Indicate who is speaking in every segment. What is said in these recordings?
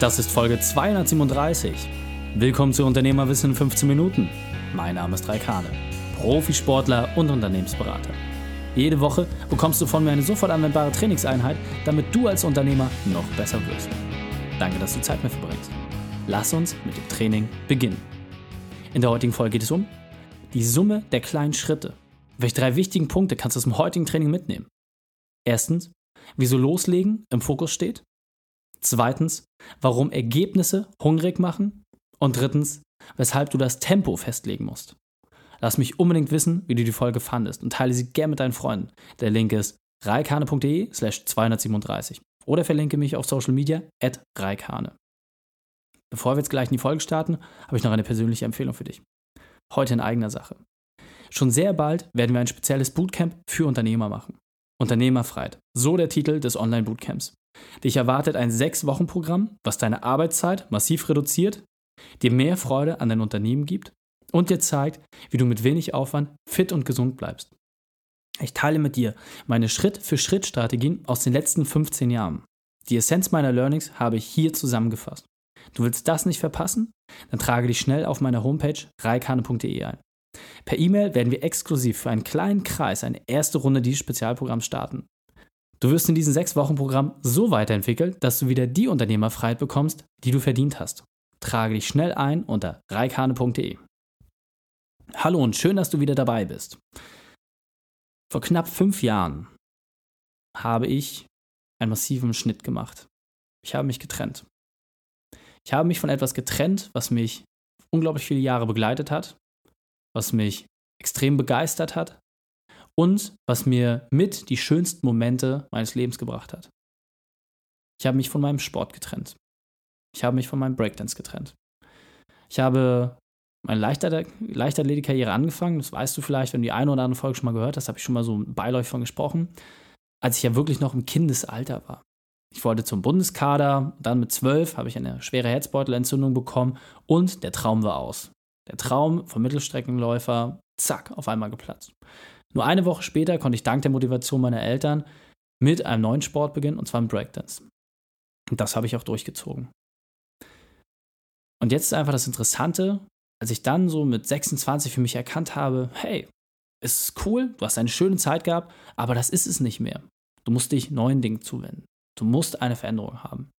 Speaker 1: Das ist Folge 237. Willkommen zu Unternehmerwissen in 15 Minuten. Mein Name ist Raikane, Profisportler und Unternehmensberater. Jede Woche bekommst du von mir eine sofort anwendbare Trainingseinheit, damit du als Unternehmer noch besser wirst. Danke, dass du Zeit mit verbringst. Lass uns mit dem Training beginnen. In der heutigen Folge geht es um die Summe der kleinen Schritte. Welche drei wichtigen Punkte kannst du aus dem heutigen Training mitnehmen? Erstens, wieso Loslegen im Fokus steht. Zweitens, warum Ergebnisse hungrig machen. Und drittens, weshalb du das Tempo festlegen musst. Lass mich unbedingt wissen, wie du die Folge fandest und teile sie gerne mit deinen Freunden. Der Link ist reikane.de slash 237 oder verlinke mich auf Social Media at reikane. Bevor wir jetzt gleich in die Folge starten, habe ich noch eine persönliche Empfehlung für dich. Heute in eigener Sache. Schon sehr bald werden wir ein spezielles Bootcamp für Unternehmer machen. Unternehmerfreiheit. So der Titel des Online-Bootcamps. Dich erwartet ein Sechs-Wochen-Programm, was deine Arbeitszeit massiv reduziert, dir mehr Freude an dein Unternehmen gibt und dir zeigt, wie du mit wenig Aufwand fit und gesund bleibst. Ich teile mit dir meine Schritt-für-Schritt-Strategien aus den letzten 15 Jahren. Die Essenz meiner Learnings habe ich hier zusammengefasst. Du willst das nicht verpassen? Dann trage dich schnell auf meiner Homepage reikane.de ein. Per E-Mail werden wir exklusiv für einen kleinen Kreis eine erste Runde dieses Spezialprogramms starten. Du wirst in diesem sechs Wochen Programm so weiterentwickelt, dass du wieder die Unternehmerfreiheit bekommst, die du verdient hast. Trage dich schnell ein unter reikane.de. Hallo und schön, dass du wieder dabei bist. Vor knapp fünf Jahren habe ich einen massiven Schnitt gemacht. Ich habe mich getrennt. Ich habe mich von etwas getrennt, was mich unglaublich viele Jahre begleitet hat, was mich extrem begeistert hat, und was mir mit die schönsten Momente meines Lebens gebracht hat. Ich habe mich von meinem Sport getrennt. Ich habe mich von meinem Breakdance getrennt. Ich habe meine Leichtathletik-Karriere angefangen. Das weißt du vielleicht, wenn du die eine oder andere Folge schon mal gehört hast, habe ich schon mal so beiläufig von gesprochen, als ich ja wirklich noch im Kindesalter war. Ich wollte zum Bundeskader, dann mit zwölf habe ich eine schwere Herzbeutelentzündung bekommen und der Traum war aus. Der Traum vom Mittelstreckenläufer, zack, auf einmal geplatzt. Nur eine Woche später konnte ich dank der Motivation meiner Eltern mit einem neuen Sport beginnen, und zwar im Breakdance. Und das habe ich auch durchgezogen. Und jetzt ist einfach das Interessante, als ich dann so mit 26 für mich erkannt habe, hey, es ist cool, du hast eine schöne Zeit gehabt, aber das ist es nicht mehr. Du musst dich neuen Dingen zuwenden. Du musst eine Veränderung haben.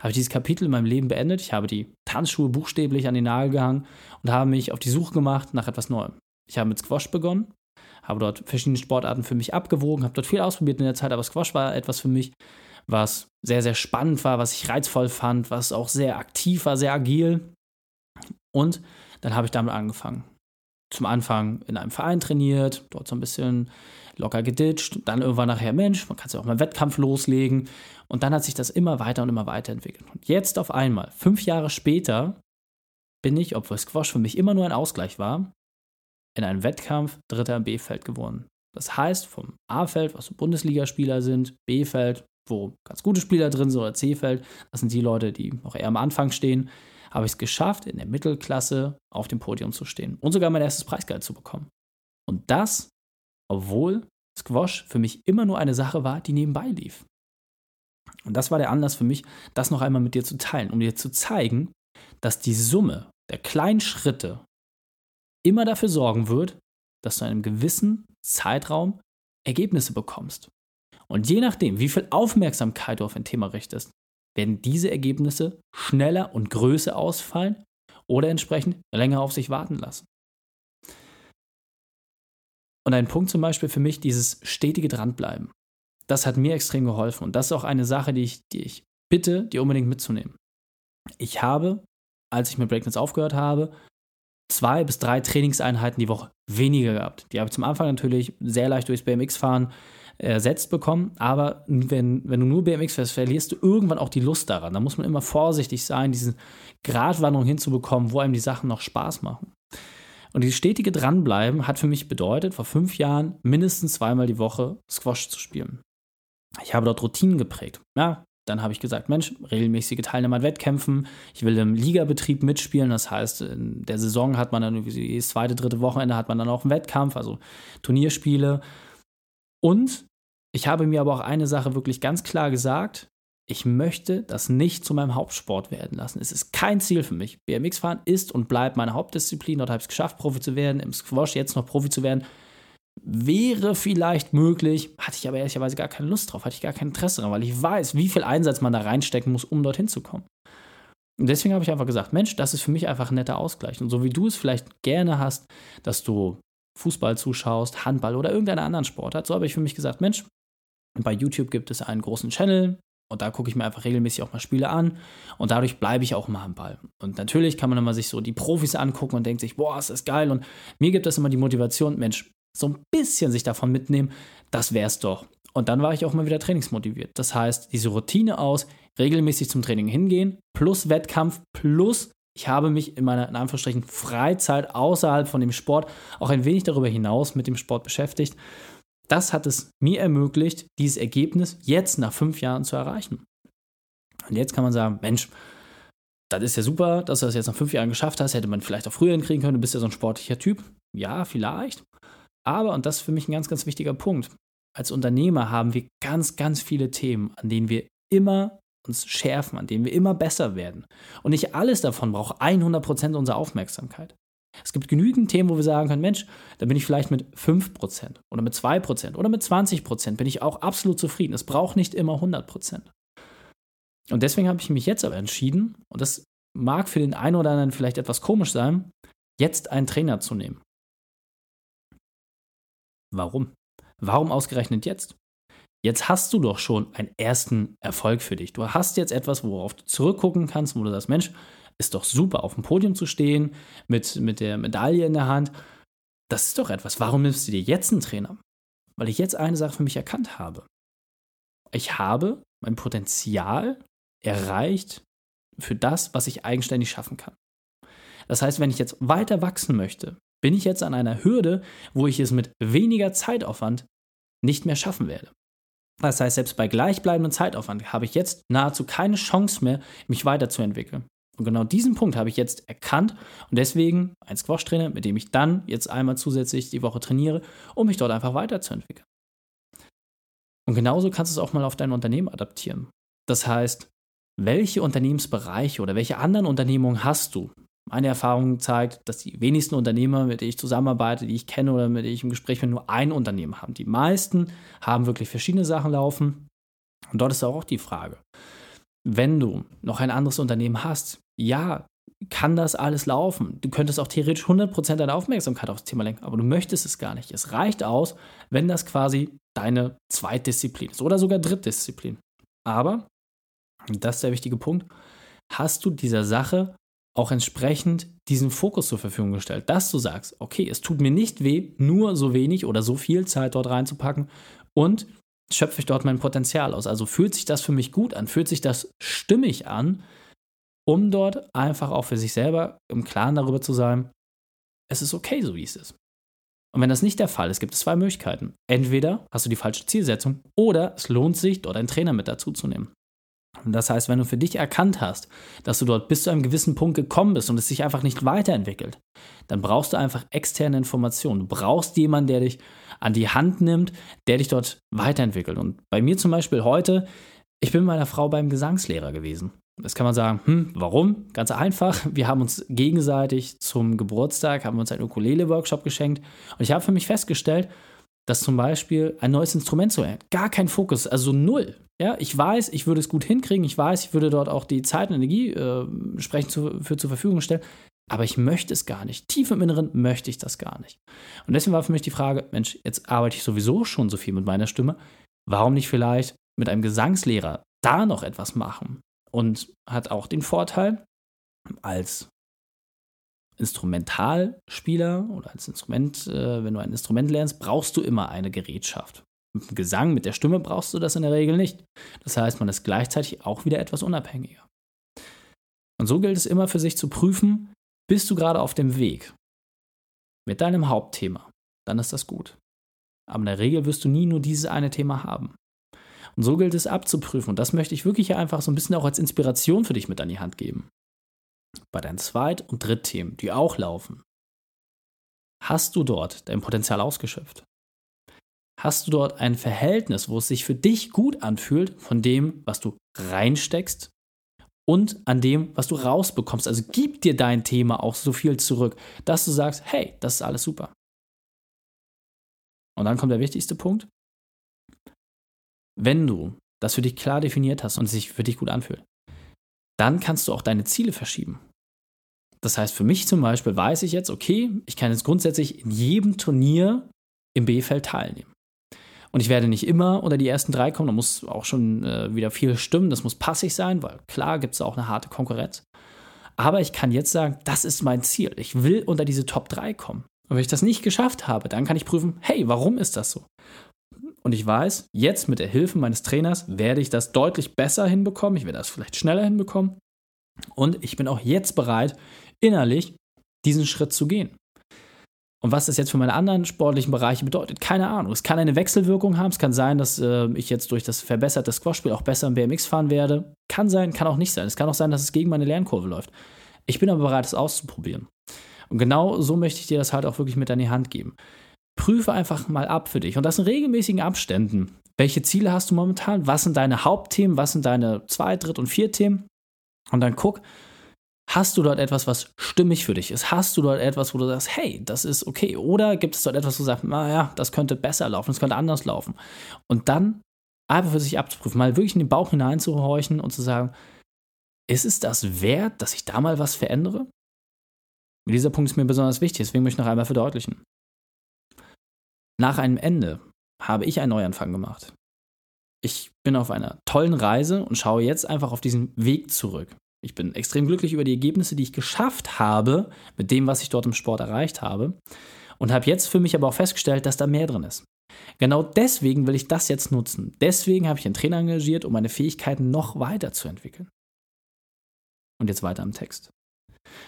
Speaker 1: Habe ich dieses Kapitel in meinem Leben beendet. Ich habe die Tanzschuhe buchstäblich an den Nagel gehangen und habe mich auf die Suche gemacht nach etwas Neuem. Ich habe mit Squash begonnen habe dort verschiedene Sportarten für mich abgewogen, habe dort viel ausprobiert in der Zeit, aber Squash war etwas für mich, was sehr, sehr spannend war, was ich reizvoll fand, was auch sehr aktiv war, sehr agil. Und dann habe ich damit angefangen. Zum Anfang in einem Verein trainiert, dort so ein bisschen locker geditscht, dann irgendwann nachher, Mensch, man kann ja auch mal einen Wettkampf loslegen. Und dann hat sich das immer weiter und immer weiter entwickelt. Und jetzt auf einmal, fünf Jahre später, bin ich, obwohl Squash für mich immer nur ein Ausgleich war, in einem Wettkampf Dritter im B-Feld geworden. Das heißt, vom A-Feld, was so Bundesligaspieler sind, B-Feld, wo ganz gute Spieler drin sind, oder C-Feld, das sind die Leute, die noch eher am Anfang stehen, habe ich es geschafft, in der Mittelklasse auf dem Podium zu stehen und sogar mein erstes Preisgeld zu bekommen. Und das, obwohl Squash für mich immer nur eine Sache war, die nebenbei lief. Und das war der Anlass für mich, das noch einmal mit dir zu teilen, um dir zu zeigen, dass die Summe der kleinen Schritte immer dafür sorgen wird, dass du in einem gewissen Zeitraum Ergebnisse bekommst. Und je nachdem, wie viel Aufmerksamkeit du auf ein Thema richtest, werden diese Ergebnisse schneller und größer ausfallen oder entsprechend länger auf sich warten lassen. Und ein Punkt zum Beispiel für mich, dieses stetige Dranbleiben. Das hat mir extrem geholfen und das ist auch eine Sache, die ich, die ich bitte, dir unbedingt mitzunehmen. Ich habe, als ich mit Breakdance aufgehört habe, zwei bis drei Trainingseinheiten die Woche weniger gehabt. Die habe ich zum Anfang natürlich sehr leicht durchs BMX-Fahren ersetzt bekommen, aber wenn, wenn du nur BMX fährst, verlierst du irgendwann auch die Lust daran. Da muss man immer vorsichtig sein, diese Gratwanderung hinzubekommen, wo einem die Sachen noch Spaß machen. Und dieses stetige Dranbleiben hat für mich bedeutet, vor fünf Jahren mindestens zweimal die Woche Squash zu spielen. Ich habe dort Routinen geprägt. Ja, dann habe ich gesagt, Mensch, regelmäßige Teilnehmer an Wettkämpfen, ich will im Ligabetrieb mitspielen, das heißt, in der Saison hat man dann jedes zweite, dritte Wochenende hat man dann auch einen Wettkampf, also Turnierspiele. Und ich habe mir aber auch eine Sache wirklich ganz klar gesagt, ich möchte das nicht zu meinem Hauptsport werden lassen. Es ist kein Ziel für mich. BMX-Fahren ist und bleibt meine Hauptdisziplin. Dort habe ich es geschafft, Profi zu werden. Im Squash jetzt noch Profi zu werden. Wäre vielleicht möglich, hatte ich aber ehrlicherweise gar keine Lust drauf, hatte ich gar kein Interesse daran, weil ich weiß, wie viel Einsatz man da reinstecken muss, um dorthin zu kommen. Und deswegen habe ich einfach gesagt, Mensch, das ist für mich einfach ein netter Ausgleich. Und so wie du es vielleicht gerne hast, dass du Fußball zuschaust, Handball oder irgendeinen anderen Sportart, so habe ich für mich gesagt, Mensch, bei YouTube gibt es einen großen Channel, und da gucke ich mir einfach regelmäßig auch mal Spiele an und dadurch bleibe ich auch mal am Ball. Und natürlich kann man immer sich so die Profis angucken und denkt sich, boah, ist das geil. Und mir gibt das immer die Motivation, Mensch, so ein bisschen sich davon mitnehmen, das wär's doch. Und dann war ich auch mal wieder trainingsmotiviert. Das heißt, diese Routine aus, regelmäßig zum Training hingehen, plus Wettkampf, plus ich habe mich in meiner, in Anführungsstrichen, Freizeit außerhalb von dem Sport auch ein wenig darüber hinaus mit dem Sport beschäftigt. Das hat es mir ermöglicht, dieses Ergebnis jetzt nach fünf Jahren zu erreichen. Und jetzt kann man sagen, Mensch, das ist ja super, dass du das jetzt nach fünf Jahren geschafft hast. Hätte man vielleicht auch früher hinkriegen können. Du bist ja so ein sportlicher Typ. Ja, vielleicht. Aber, und das ist für mich ein ganz, ganz wichtiger Punkt, als Unternehmer haben wir ganz, ganz viele Themen, an denen wir immer uns schärfen, an denen wir immer besser werden. Und nicht alles davon braucht 100% unserer Aufmerksamkeit. Es gibt genügend Themen, wo wir sagen können, Mensch, da bin ich vielleicht mit 5% oder mit 2% oder mit 20% bin ich auch absolut zufrieden. Es braucht nicht immer 100%. Und deswegen habe ich mich jetzt aber entschieden, und das mag für den einen oder anderen vielleicht etwas komisch sein, jetzt einen Trainer zu nehmen. Warum? Warum ausgerechnet jetzt? Jetzt hast du doch schon einen ersten Erfolg für dich. Du hast jetzt etwas, worauf du zurückgucken kannst, wo du sagst, Mensch, ist doch super, auf dem Podium zu stehen, mit, mit der Medaille in der Hand. Das ist doch etwas. Warum nimmst du dir jetzt einen Trainer? Weil ich jetzt eine Sache für mich erkannt habe. Ich habe mein Potenzial erreicht für das, was ich eigenständig schaffen kann. Das heißt, wenn ich jetzt weiter wachsen möchte, bin ich jetzt an einer Hürde, wo ich es mit weniger Zeitaufwand nicht mehr schaffen werde. Das heißt, selbst bei gleichbleibendem Zeitaufwand habe ich jetzt nahezu keine Chance mehr, mich weiterzuentwickeln. Und genau diesen Punkt habe ich jetzt erkannt und deswegen ein Squash-Trainer, mit dem ich dann jetzt einmal zusätzlich die Woche trainiere, um mich dort einfach weiterzuentwickeln. Und genauso kannst du es auch mal auf dein Unternehmen adaptieren. Das heißt, welche Unternehmensbereiche oder welche anderen Unternehmungen hast du? Meine Erfahrung zeigt, dass die wenigsten Unternehmer, mit denen ich zusammenarbeite, die ich kenne oder mit denen ich im Gespräch bin, nur ein Unternehmen haben. Die meisten haben wirklich verschiedene Sachen laufen. Und dort ist auch die Frage, wenn du noch ein anderes Unternehmen hast, ja, kann das alles laufen. Du könntest auch theoretisch 100% deiner Aufmerksamkeit aufs Thema lenken, aber du möchtest es gar nicht. Es reicht aus, wenn das quasi deine Zweitdisziplin ist oder sogar Drittdisziplin. Aber, das ist der wichtige Punkt, hast du dieser Sache auch entsprechend diesen Fokus zur Verfügung gestellt, dass du sagst, okay, es tut mir nicht weh, nur so wenig oder so viel Zeit dort reinzupacken und schöpfe ich dort mein Potenzial aus. Also fühlt sich das für mich gut an, fühlt sich das stimmig an, um dort einfach auch für sich selber im Klaren darüber zu sein, es ist okay, so wie es ist. Und wenn das nicht der Fall ist, gibt es zwei Möglichkeiten. Entweder hast du die falsche Zielsetzung oder es lohnt sich, dort einen Trainer mit dazu zu nehmen. Das heißt, wenn du für dich erkannt hast, dass du dort bis zu einem gewissen Punkt gekommen bist und es sich einfach nicht weiterentwickelt, dann brauchst du einfach externe Informationen. Du brauchst jemanden, der dich an die Hand nimmt, der dich dort weiterentwickelt. Und bei mir zum Beispiel heute, ich bin mit meiner Frau beim Gesangslehrer gewesen. Das kann man sagen, hm, warum? Ganz einfach. Wir haben uns gegenseitig zum Geburtstag, haben uns einen Ukulele-Workshop geschenkt. Und ich habe für mich festgestellt, dass zum Beispiel ein neues Instrument zu lernen, gar kein Fokus, also null. Ja, ich weiß, ich würde es gut hinkriegen, ich weiß, ich würde dort auch die Zeit und Energie äh, entsprechend zu, für zur Verfügung stellen, aber ich möchte es gar nicht. Tief im Inneren möchte ich das gar nicht. Und deswegen war für mich die Frage, Mensch, jetzt arbeite ich sowieso schon so viel mit meiner Stimme, warum nicht vielleicht mit einem Gesangslehrer da noch etwas machen? und hat auch den Vorteil, als Instrumentalspieler oder als Instrument, äh, wenn du ein Instrument lernst, brauchst du immer eine Gerätschaft. Mit dem Gesang, mit der Stimme brauchst du das in der Regel nicht. Das heißt, man ist gleichzeitig auch wieder etwas unabhängiger. Und so gilt es immer für sich zu prüfen, bist du gerade auf dem Weg mit deinem Hauptthema, dann ist das gut. Aber in der Regel wirst du nie nur dieses eine Thema haben. Und so gilt es abzuprüfen. Und das möchte ich wirklich einfach so ein bisschen auch als Inspiration für dich mit an die Hand geben. Bei deinen Zweit- und Drittthemen, die auch laufen, hast du dort dein Potenzial ausgeschöpft? Hast du dort ein Verhältnis, wo es sich für dich gut anfühlt von dem, was du reinsteckst und an dem, was du rausbekommst? Also gib dir dein Thema auch so viel zurück, dass du sagst, hey, das ist alles super. Und dann kommt der wichtigste Punkt. Wenn du das für dich klar definiert hast und es sich für dich gut anfühlt, dann kannst du auch deine Ziele verschieben. Das heißt, für mich zum Beispiel weiß ich jetzt, okay, ich kann jetzt grundsätzlich in jedem Turnier im B-Feld teilnehmen. Und ich werde nicht immer unter die ersten drei kommen, da muss auch schon äh, wieder viel stimmen, das muss passig sein, weil klar gibt es auch eine harte Konkurrenz. Aber ich kann jetzt sagen, das ist mein Ziel. Ich will unter diese Top 3 kommen. Und wenn ich das nicht geschafft habe, dann kann ich prüfen, hey, warum ist das so? Und ich weiß, jetzt mit der Hilfe meines Trainers werde ich das deutlich besser hinbekommen. Ich werde das vielleicht schneller hinbekommen. Und ich bin auch jetzt bereit, innerlich diesen Schritt zu gehen. Und was das jetzt für meine anderen sportlichen Bereiche bedeutet, keine Ahnung. Es kann eine Wechselwirkung haben. Es kann sein, dass äh, ich jetzt durch das verbesserte Squash-Spiel auch besser im BMX fahren werde. Kann sein, kann auch nicht sein. Es kann auch sein, dass es gegen meine Lernkurve läuft. Ich bin aber bereit, es auszuprobieren. Und genau so möchte ich dir das halt auch wirklich mit an die Hand geben. Prüfe einfach mal ab für dich und das in regelmäßigen Abständen. Welche Ziele hast du momentan? Was sind deine Hauptthemen? Was sind deine Zweit-, Dritt- und Viert-Themen? Und dann guck, Hast du dort etwas, was stimmig für dich ist? Hast du dort etwas, wo du sagst, hey, das ist okay? Oder gibt es dort etwas, wo du sagst, naja, das könnte besser laufen, das könnte anders laufen? Und dann einfach für sich abzuprüfen, mal wirklich in den Bauch hineinzuhorchen und zu sagen, ist es das wert, dass ich da mal was verändere? Dieser Punkt ist mir besonders wichtig, deswegen möchte ich noch einmal verdeutlichen. Nach einem Ende habe ich einen Neuanfang gemacht. Ich bin auf einer tollen Reise und schaue jetzt einfach auf diesen Weg zurück. Ich bin extrem glücklich über die Ergebnisse, die ich geschafft habe, mit dem, was ich dort im Sport erreicht habe. Und habe jetzt für mich aber auch festgestellt, dass da mehr drin ist. Genau deswegen will ich das jetzt nutzen. Deswegen habe ich einen Trainer engagiert, um meine Fähigkeiten noch weiterzuentwickeln. Und jetzt weiter im Text.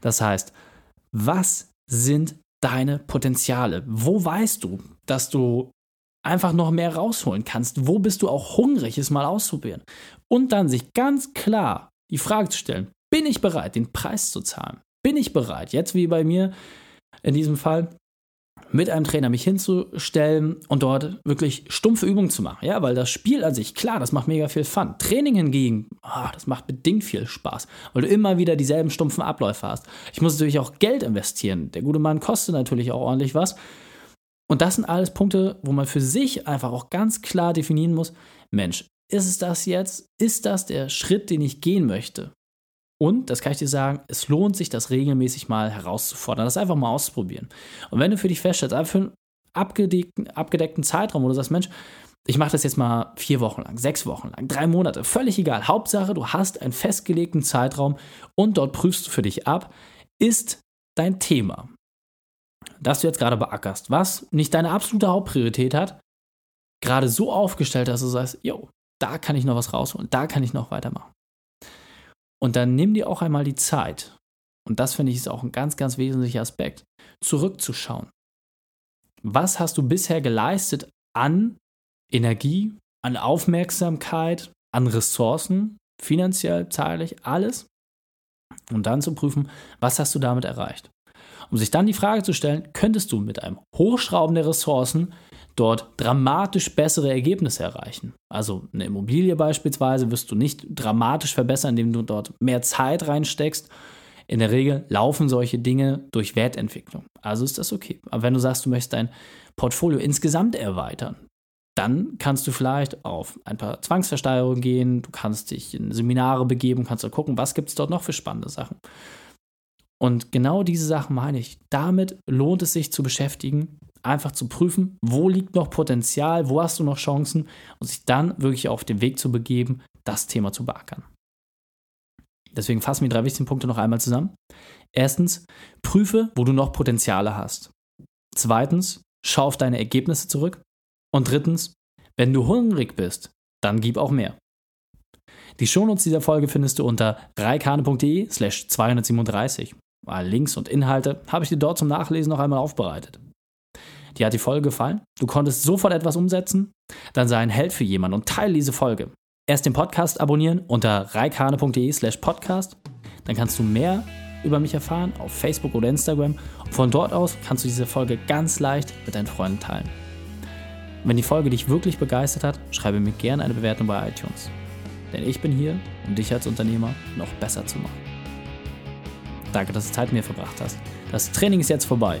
Speaker 1: Das heißt, was sind deine Potenziale? Wo weißt du, dass du einfach noch mehr rausholen kannst? Wo bist du auch hungrig, es mal auszuprobieren? Und dann sich ganz klar die Frage zu stellen, bin ich bereit, den Preis zu zahlen? Bin ich bereit, jetzt wie bei mir in diesem Fall, mit einem Trainer mich hinzustellen und dort wirklich stumpfe Übungen zu machen. Ja, weil das Spiel an sich, klar, das macht mega viel Fun. Training hingegen, oh, das macht bedingt viel Spaß, weil du immer wieder dieselben stumpfen Abläufe hast. Ich muss natürlich auch Geld investieren. Der gute Mann kostet natürlich auch ordentlich was. Und das sind alles Punkte, wo man für sich einfach auch ganz klar definieren muss, Mensch, ist es das jetzt? Ist das der Schritt, den ich gehen möchte? Und, das kann ich dir sagen, es lohnt sich, das regelmäßig mal herauszufordern, das einfach mal auszuprobieren. Und wenn du für dich feststellst, einfach für einen abgedeckten, abgedeckten Zeitraum, wo du sagst, Mensch, ich mache das jetzt mal vier Wochen lang, sechs Wochen lang, drei Monate, völlig egal. Hauptsache, du hast einen festgelegten Zeitraum und dort prüfst du für dich ab, ist dein Thema, das du jetzt gerade beackerst, was nicht deine absolute Hauptpriorität hat, gerade so aufgestellt, dass du sagst, yo, da kann ich noch was rausholen, da kann ich noch weitermachen. Und dann nimm dir auch einmal die Zeit, und das finde ich ist auch ein ganz, ganz wesentlicher Aspekt, zurückzuschauen. Was hast du bisher geleistet an Energie, an Aufmerksamkeit, an Ressourcen, finanziell, zeitlich, alles? Und dann zu prüfen, was hast du damit erreicht? Um sich dann die Frage zu stellen, könntest du mit einem Hochschrauben der Ressourcen dort dramatisch bessere Ergebnisse erreichen. Also eine Immobilie beispielsweise wirst du nicht dramatisch verbessern, indem du dort mehr Zeit reinsteckst. In der Regel laufen solche Dinge durch Wertentwicklung. Also ist das okay. Aber wenn du sagst, du möchtest dein Portfolio insgesamt erweitern, dann kannst du vielleicht auf ein paar Zwangsversteigerungen gehen, du kannst dich in Seminare begeben, kannst du gucken, was gibt es dort noch für spannende Sachen. Und genau diese Sachen meine ich. Damit lohnt es sich zu beschäftigen, einfach zu prüfen, wo liegt noch Potenzial, wo hast du noch Chancen und sich dann wirklich auf den Weg zu begeben, das Thema zu beackern. Deswegen fassen wir die drei wichtigen Punkte noch einmal zusammen. Erstens, prüfe, wo du noch Potenziale hast. Zweitens, schau auf deine Ergebnisse zurück. Und drittens, wenn du hungrig bist, dann gib auch mehr. Die Shownotes dieser Folge findest du unter reikane.de slash 237. Links und Inhalte habe ich dir dort zum Nachlesen noch einmal aufbereitet. Dir hat die Folge gefallen? Du konntest sofort etwas umsetzen? Dann sei ein Held für jemanden und teile diese Folge. Erst den Podcast abonnieren unter reikane.de slash podcast. Dann kannst du mehr über mich erfahren auf Facebook oder Instagram. Und von dort aus kannst du diese Folge ganz leicht mit deinen Freunden teilen. Wenn die Folge dich wirklich begeistert hat, schreibe mir gerne eine Bewertung bei iTunes. Denn ich bin hier, um dich als Unternehmer noch besser zu machen. Danke, dass du Zeit mit mir verbracht hast. Das Training ist jetzt vorbei.